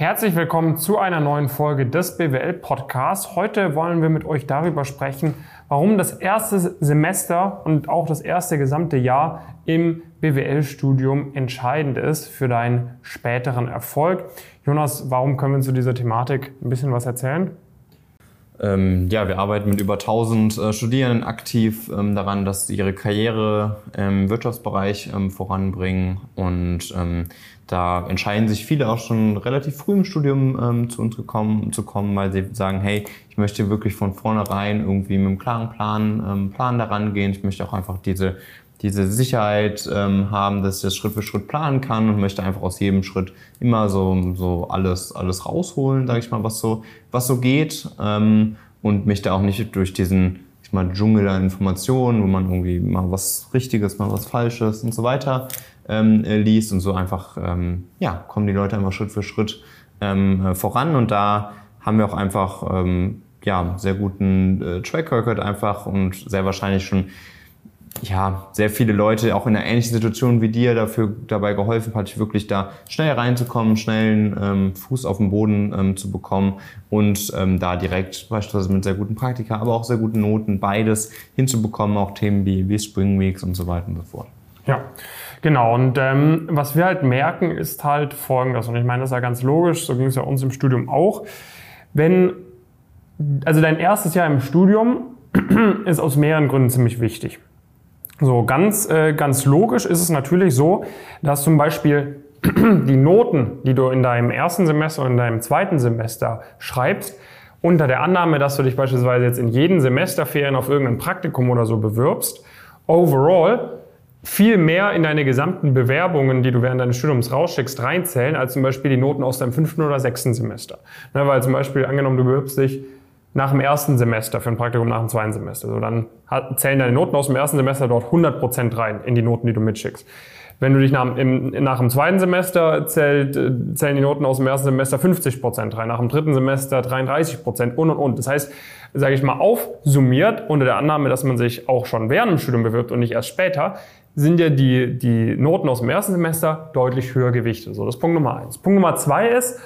Herzlich willkommen zu einer neuen Folge des BWL Podcasts. Heute wollen wir mit euch darüber sprechen, warum das erste Semester und auch das erste gesamte Jahr im BWL-Studium entscheidend ist für deinen späteren Erfolg. Jonas, warum können wir zu dieser Thematik ein bisschen was erzählen? Ähm, ja, wir arbeiten mit über 1000 äh, Studierenden aktiv ähm, daran, dass sie ihre Karriere im Wirtschaftsbereich ähm, voranbringen. Und ähm, da entscheiden sich viele auch schon relativ früh im Studium ähm, zu uns gekommen, zu kommen, weil sie sagen, hey, ich möchte wirklich von vornherein irgendwie mit einem klaren Plan, ähm, Plan daran gehen. Ich möchte auch einfach diese diese Sicherheit ähm, haben, dass ich das Schritt für Schritt planen kann und möchte einfach aus jedem Schritt immer so, so alles, alles rausholen, sage ich mal, was so, was so geht ähm, und mich da auch nicht durch diesen ich mal, Dschungel an Informationen, wo man irgendwie mal was Richtiges, mal was Falsches und so weiter ähm, äh, liest und so einfach, ähm, ja, kommen die Leute einfach Schritt für Schritt ähm, äh, voran. Und da haben wir auch einfach, ähm, ja, sehr guten äh, Track Record einfach und sehr wahrscheinlich schon ja, sehr viele Leute auch in einer ähnlichen Situation wie dir dafür dabei geholfen hat, wirklich da schnell reinzukommen, schnell einen ähm, Fuß auf den Boden ähm, zu bekommen und ähm, da direkt beispielsweise mit sehr guten Praktika, aber auch sehr guten Noten beides hinzubekommen, auch Themen wie, wie Spring Weeks und so weiter und so fort. Ja, genau. Und ähm, was wir halt merken, ist halt folgendes. Und ich meine, das ist ja ganz logisch, so ging es ja uns im Studium auch. Wenn, also dein erstes Jahr im Studium ist aus mehreren Gründen ziemlich wichtig. So, ganz, äh, ganz logisch ist es natürlich so, dass zum Beispiel die Noten, die du in deinem ersten Semester und in deinem zweiten Semester schreibst, unter der Annahme, dass du dich beispielsweise jetzt in jeden Semesterferien auf irgendein Praktikum oder so bewirbst, overall viel mehr in deine gesamten Bewerbungen, die du während deines Studiums rausschickst, reinzählen, als zum Beispiel die Noten aus deinem fünften oder sechsten Semester. Ne, weil zum Beispiel angenommen, du bewirbst dich nach dem ersten Semester für ein Praktikum nach dem zweiten Semester. So, dann zählen deine Noten aus dem ersten Semester dort 100% rein in die Noten, die du mitschickst. Wenn du dich nach, im, nach dem zweiten Semester zählt, äh, zählen die Noten aus dem ersten Semester 50% rein, nach dem dritten Semester 33% und und und. Das heißt, sage ich mal, aufsummiert unter der Annahme, dass man sich auch schon während dem Studium bewirbt und nicht erst später, sind ja die, die Noten aus dem ersten Semester deutlich höher gewichtet. So, das ist Punkt Nummer eins. Punkt Nummer zwei ist,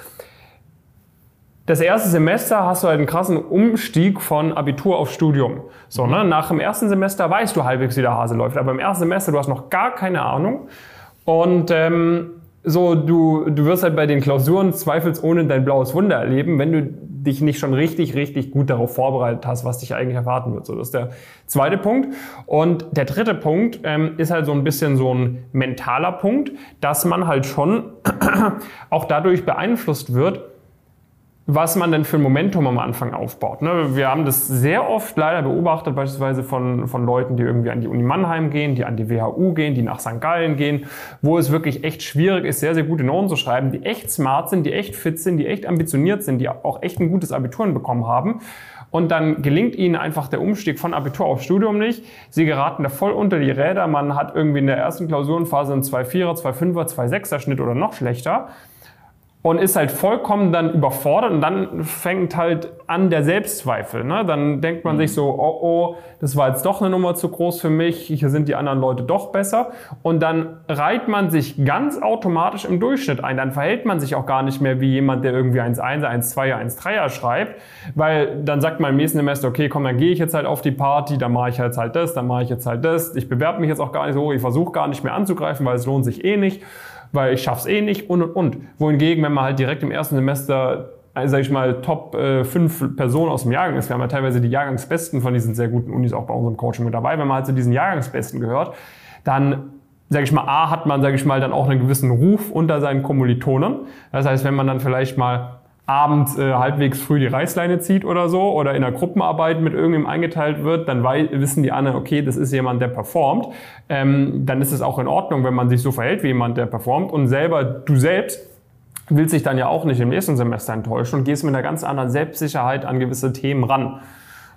das erste Semester hast du halt einen krassen Umstieg von Abitur auf Studium. So, ne? Nach dem ersten Semester weißt du halbwegs, wie der Hase läuft. Aber im ersten Semester, du hast noch gar keine Ahnung. Und ähm, so, du, du wirst halt bei den Klausuren zweifelsohne dein blaues Wunder erleben, wenn du dich nicht schon richtig, richtig gut darauf vorbereitet hast, was dich eigentlich erwarten wird. So, das ist der zweite Punkt. Und der dritte Punkt ähm, ist halt so ein bisschen so ein mentaler Punkt, dass man halt schon auch dadurch beeinflusst wird, was man denn für ein Momentum am Anfang aufbaut. Ne? Wir haben das sehr oft leider beobachtet, beispielsweise von, von Leuten, die irgendwie an die Uni Mannheim gehen, die an die WHU gehen, die nach St. Gallen gehen, wo es wirklich echt schwierig ist, sehr, sehr gute Noten zu schreiben, die echt smart sind, die echt fit sind, die echt ambitioniert sind, die auch echt ein gutes Abitur bekommen haben. Und dann gelingt ihnen einfach der Umstieg von Abitur auf Studium nicht. Sie geraten da voll unter die Räder. Man hat irgendwie in der ersten Klausurenphase einen 2,4er, 2,5er, 2,6er Schnitt oder noch schlechter und ist halt vollkommen dann überfordert und dann fängt halt an der Selbstzweifel. Ne? Dann denkt man mhm. sich so, oh oh, das war jetzt doch eine Nummer zu groß für mich, hier sind die anderen Leute doch besser. Und dann reiht man sich ganz automatisch im Durchschnitt ein. Dann verhält man sich auch gar nicht mehr wie jemand, der irgendwie 1,1er, 1,2er, 1,3er schreibt, weil dann sagt man im nächsten Semester, okay, komm, dann gehe ich jetzt halt auf die Party, dann mache ich jetzt halt das, dann mache ich jetzt halt das. Ich bewerbe mich jetzt auch gar nicht so, ich versuche gar nicht mehr anzugreifen, weil es lohnt sich eh nicht weil ich schaff's eh nicht und und und. Wohingegen, wenn man halt direkt im ersten Semester äh, sage ich mal, Top äh, 5 Personen aus dem Jahrgang ist. Wir haben ja teilweise die Jahrgangsbesten von diesen sehr guten Unis auch bei unserem Coaching mit dabei. Wenn man halt zu diesen Jahrgangsbesten gehört, dann sage ich mal, A, hat man, sage ich mal, dann auch einen gewissen Ruf unter seinen Kommilitonen. Das heißt, wenn man dann vielleicht mal abends äh, halbwegs früh die Reißleine zieht oder so oder in einer Gruppenarbeit mit irgendjemandem eingeteilt wird, dann wissen die anderen, okay, das ist jemand, der performt. Ähm, dann ist es auch in Ordnung, wenn man sich so verhält wie jemand, der performt und selber, du selbst willst dich dann ja auch nicht im nächsten Semester enttäuschen und gehst mit einer ganz anderen Selbstsicherheit an gewisse Themen ran.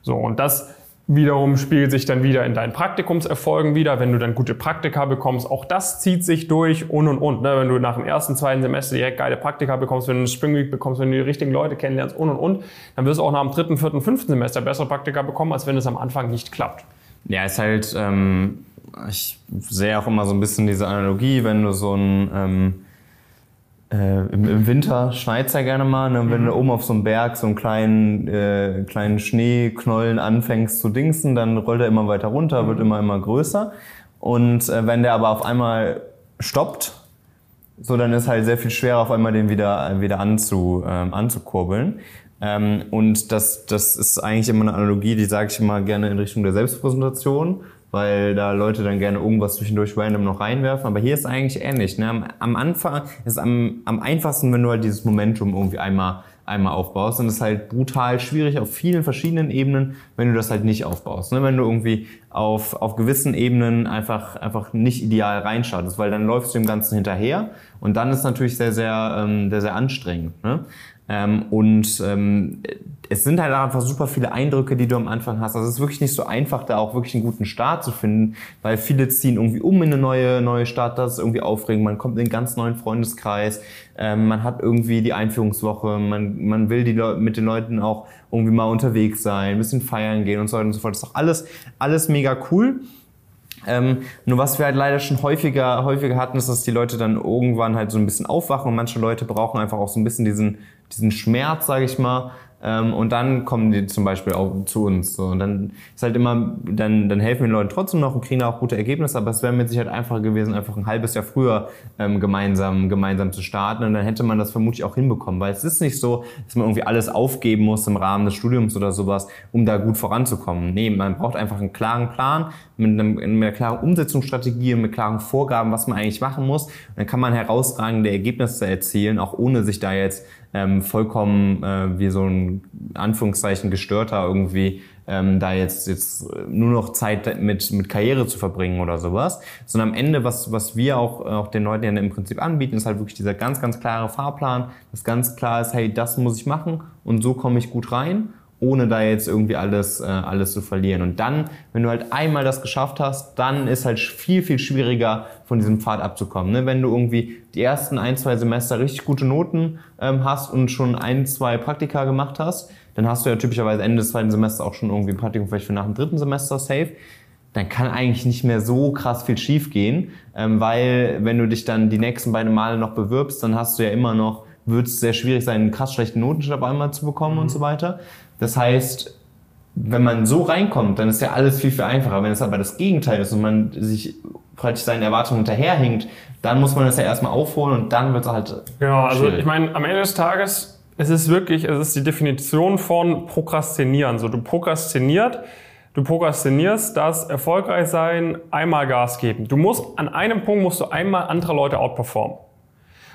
So, und das wiederum spiegelt sich dann wieder in deinen Praktikumserfolgen wieder, wenn du dann gute Praktika bekommst. Auch das zieht sich durch und und und. Ne? Wenn du nach dem ersten, zweiten Semester direkt geile Praktika bekommst, wenn du eine Spring Week bekommst, wenn du die richtigen Leute kennenlernst und und und, dann wirst du auch nach dem dritten, vierten, fünften Semester bessere Praktika bekommen, als wenn es am Anfang nicht klappt. Ja, ist halt, ähm, ich sehe auch immer so ein bisschen diese Analogie, wenn du so ein ähm äh, im, im, Winter schneit es ja gerne mal. Ne? Wenn mhm. du oben auf so einem Berg so einen kleinen, äh, kleinen Schneeknollen anfängst zu dingsen, dann rollt er immer weiter runter, mhm. wird immer, immer größer. Und äh, wenn der aber auf einmal stoppt, so dann ist halt sehr viel schwerer, auf einmal den wieder, wieder anzu, ähm, anzukurbeln. Ähm, und das, das ist eigentlich immer eine Analogie, die sage ich immer gerne in Richtung der Selbstpräsentation weil da Leute dann gerne irgendwas zwischendurch random noch reinwerfen. Aber hier ist eigentlich ähnlich. Ne? Am, am Anfang ist es am, am einfachsten, wenn du halt dieses Momentum irgendwie einmal einmal aufbaust. Und es ist halt brutal schwierig auf vielen verschiedenen Ebenen, wenn du das halt nicht aufbaust. Ne? Wenn du irgendwie auf, auf gewissen Ebenen einfach, einfach nicht ideal reinschaust, weil dann läufst du dem Ganzen hinterher und dann ist natürlich sehr, sehr, ähm, sehr, sehr anstrengend. Ne? Ähm, und ähm, es sind halt einfach super viele Eindrücke, die du am Anfang hast. Also es ist wirklich nicht so einfach, da auch wirklich einen guten Start zu finden, weil viele ziehen irgendwie um in eine neue, neue Stadt, das ist irgendwie aufregend, man kommt in einen ganz neuen Freundeskreis, ähm, man hat irgendwie die Einführungswoche, man, man will die Leute mit den Leuten auch irgendwie mal unterwegs sein, ein bisschen feiern gehen und so weiter und so fort. Das ist doch alles, alles mega cool. Ähm, nur was wir halt leider schon häufiger, häufiger hatten, ist, dass die Leute dann irgendwann halt so ein bisschen aufwachen. Und manche Leute brauchen einfach auch so ein bisschen diesen, diesen Schmerz, sage ich mal, ähm, und dann kommen die zum Beispiel auch zu uns. So. Und dann ist halt immer, dann, dann helfen wir den Leuten trotzdem noch und kriegen auch gute Ergebnisse, aber es wäre mit Sicherheit einfacher gewesen, einfach ein halbes Jahr früher ähm, gemeinsam, gemeinsam zu starten. Und dann hätte man das vermutlich auch hinbekommen. Weil es ist nicht so, dass man irgendwie alles aufgeben muss im Rahmen des Studiums oder sowas, um da gut voranzukommen. Nee, man braucht einfach einen klaren Plan mit, einem, mit einer klaren Umsetzungsstrategie und mit klaren Vorgaben, was man eigentlich machen muss. Und dann kann man herausragende Ergebnisse erzielen, auch ohne sich da jetzt ähm, vollkommen äh, wie so ein Anführungszeichen gestörter irgendwie ähm, da jetzt jetzt nur noch Zeit mit mit Karriere zu verbringen oder sowas, sondern am Ende was was wir auch auch den Leuten ja im Prinzip anbieten, ist halt wirklich dieser ganz ganz klare Fahrplan, das ganz klar ist, hey, das muss ich machen und so komme ich gut rein ohne da jetzt irgendwie alles, äh, alles zu verlieren. Und dann, wenn du halt einmal das geschafft hast, dann ist halt viel, viel schwieriger, von diesem Pfad abzukommen. Ne? Wenn du irgendwie die ersten ein, zwei Semester richtig gute Noten ähm, hast und schon ein, zwei Praktika gemacht hast, dann hast du ja typischerweise Ende des zweiten Semesters auch schon irgendwie ein Praktikum vielleicht für nach dem dritten Semester safe dann kann eigentlich nicht mehr so krass viel schiefgehen, ähm, weil wenn du dich dann die nächsten beiden Male noch bewirbst, dann hast du ja immer noch, wird es sehr schwierig sein, einen krass schlechten Notenschnitt einmal zu bekommen mhm. und so weiter. Das heißt, wenn man so reinkommt, dann ist ja alles viel, viel einfacher. Wenn es aber das Gegenteil ist und man sich praktisch seinen Erwartungen hinterherhinkt, dann muss man das ja erstmal aufholen und dann wird es halt. Genau, also schwierig. ich meine, am Ende des Tages, es ist wirklich, es ist die Definition von Prokrastinieren. So, du prokrastiniert, du prokrastinierst das erfolgreich sein, einmal Gas geben. Du musst, an einem Punkt musst du einmal andere Leute outperformen.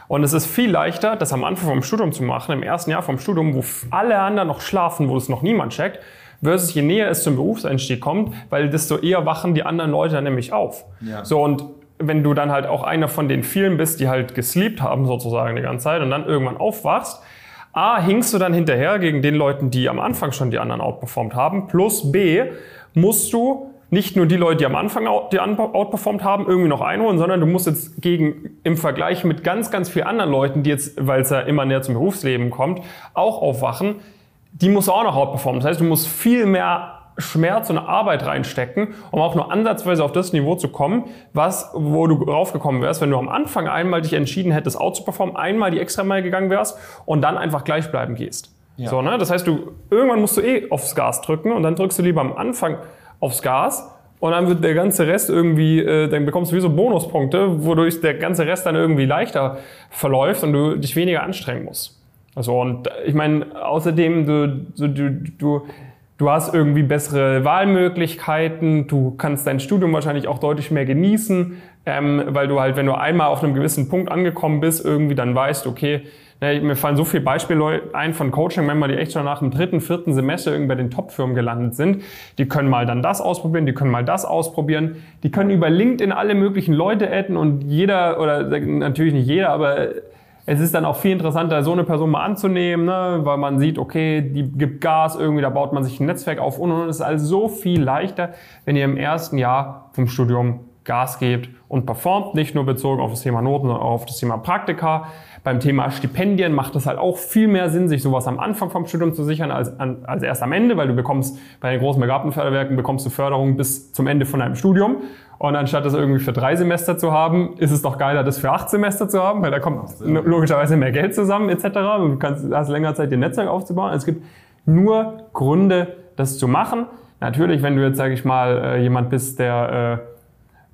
Und es ist viel leichter, das am Anfang vom Studium zu machen, im ersten Jahr vom Studium, wo alle anderen noch schlafen, wo es noch niemand checkt, versus je näher es zum Berufseinstieg kommt, weil desto eher wachen die anderen Leute dann nämlich auf. Ja. So und wenn du dann halt auch einer von den vielen bist, die halt gesleept haben sozusagen die ganze Zeit und dann irgendwann aufwachst, A, hinkst du dann hinterher gegen den Leuten, die am Anfang schon die anderen outperformt haben, plus B, musst du nicht nur die Leute, die am Anfang die outperformt haben, irgendwie noch einholen, sondern du musst jetzt gegen, im Vergleich mit ganz, ganz vielen anderen Leuten, die jetzt, weil es ja immer näher zum Berufsleben kommt, auch aufwachen, die musst du auch noch outperformen. Das heißt, du musst viel mehr Schmerz und Arbeit reinstecken, um auch nur ansatzweise auf das Niveau zu kommen, was, wo du raufgekommen wärst, wenn du am Anfang einmal dich entschieden hättest, out zu performen, einmal die extra Mal gegangen wärst und dann einfach gleich bleiben gehst. Ja. So, ne? Das heißt, du, irgendwann musst du eh aufs Gas drücken und dann drückst du lieber am Anfang aufs Gas und dann wird der ganze Rest irgendwie, äh, dann bekommst du wie so Bonuspunkte, wodurch der ganze Rest dann irgendwie leichter verläuft und du dich weniger anstrengen musst. Also und ich meine, außerdem du, du, du, du hast irgendwie bessere Wahlmöglichkeiten, du kannst dein Studium wahrscheinlich auch deutlich mehr genießen, ähm, weil du halt, wenn du einmal auf einem gewissen Punkt angekommen bist, irgendwie dann weißt, okay, ja, mir fallen so viele Beispiele ein von Coaching-Member, die echt schon nach dem dritten, vierten Semester irgendwie bei den Top-Firmen gelandet sind. Die können mal dann das ausprobieren, die können mal das ausprobieren. Die können über LinkedIn alle möglichen Leute adden und jeder, oder natürlich nicht jeder, aber es ist dann auch viel interessanter, so eine Person mal anzunehmen, ne? weil man sieht, okay, die gibt Gas, irgendwie, da baut man sich ein Netzwerk auf und, und es ist also so viel leichter, wenn ihr im ersten Jahr vom Studium Gas gebt und performt, nicht nur bezogen auf das Thema Noten, sondern auch auf das Thema Praktika. Beim Thema Stipendien macht es halt auch viel mehr Sinn, sich sowas am Anfang vom Studium zu sichern als, als erst am Ende, weil du bekommst bei den großen Begabtenförderwerken bekommst du Förderung bis zum Ende von deinem Studium. Und anstatt das irgendwie für drei Semester zu haben, ist es doch geiler, das für acht Semester zu haben, weil da kommt logischerweise mehr Geld zusammen etc. Du kannst, hast länger Zeit, dir Netzwerk aufzubauen. Es gibt nur Gründe, das zu machen. Natürlich, wenn du jetzt, sage ich mal, äh, jemand bist, der äh,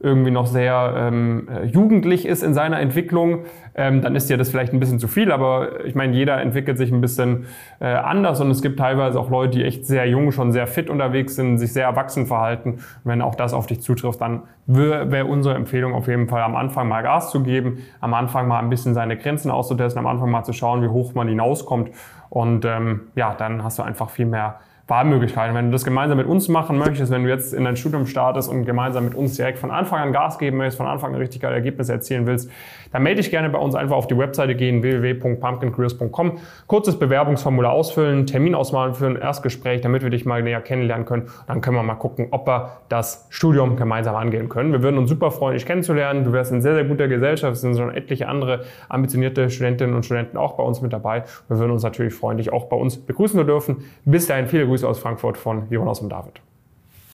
irgendwie noch sehr ähm, äh, jugendlich ist in seiner Entwicklung, ähm, dann ist dir das vielleicht ein bisschen zu viel. Aber ich meine, jeder entwickelt sich ein bisschen äh, anders und es gibt teilweise auch Leute, die echt sehr jung, schon sehr fit unterwegs sind, sich sehr erwachsen verhalten. Und wenn auch das auf dich zutrifft, dann wäre wär unsere Empfehlung auf jeden Fall am Anfang mal Gas zu geben, am Anfang mal ein bisschen seine Grenzen auszutesten, am Anfang mal zu schauen, wie hoch man hinauskommt. Und ähm, ja, dann hast du einfach viel mehr Wahlmöglichkeiten. Wenn du das gemeinsam mit uns machen möchtest, wenn du jetzt in dein Studium startest und gemeinsam mit uns direkt von Anfang an Gas geben möchtest, von Anfang an richtig geile Ergebnisse erzielen willst, dann melde dich gerne bei uns einfach auf die Webseite gehen, www.pumpkincareers.com, kurzes Bewerbungsformular ausfüllen, Termin ausmalen für ein Erstgespräch, damit wir dich mal näher kennenlernen können. Dann können wir mal gucken, ob wir das Studium gemeinsam angehen können. Wir würden uns super freuen, dich kennenzulernen. Du wärst in sehr, sehr guter Gesellschaft. Es sind schon etliche andere ambitionierte Studentinnen und Studenten auch bei uns mit dabei. Wir würden uns natürlich freuen, dich auch bei uns begrüßen zu dürfen. Bis dahin viele Grüße aus Frankfurt von Jonas und David.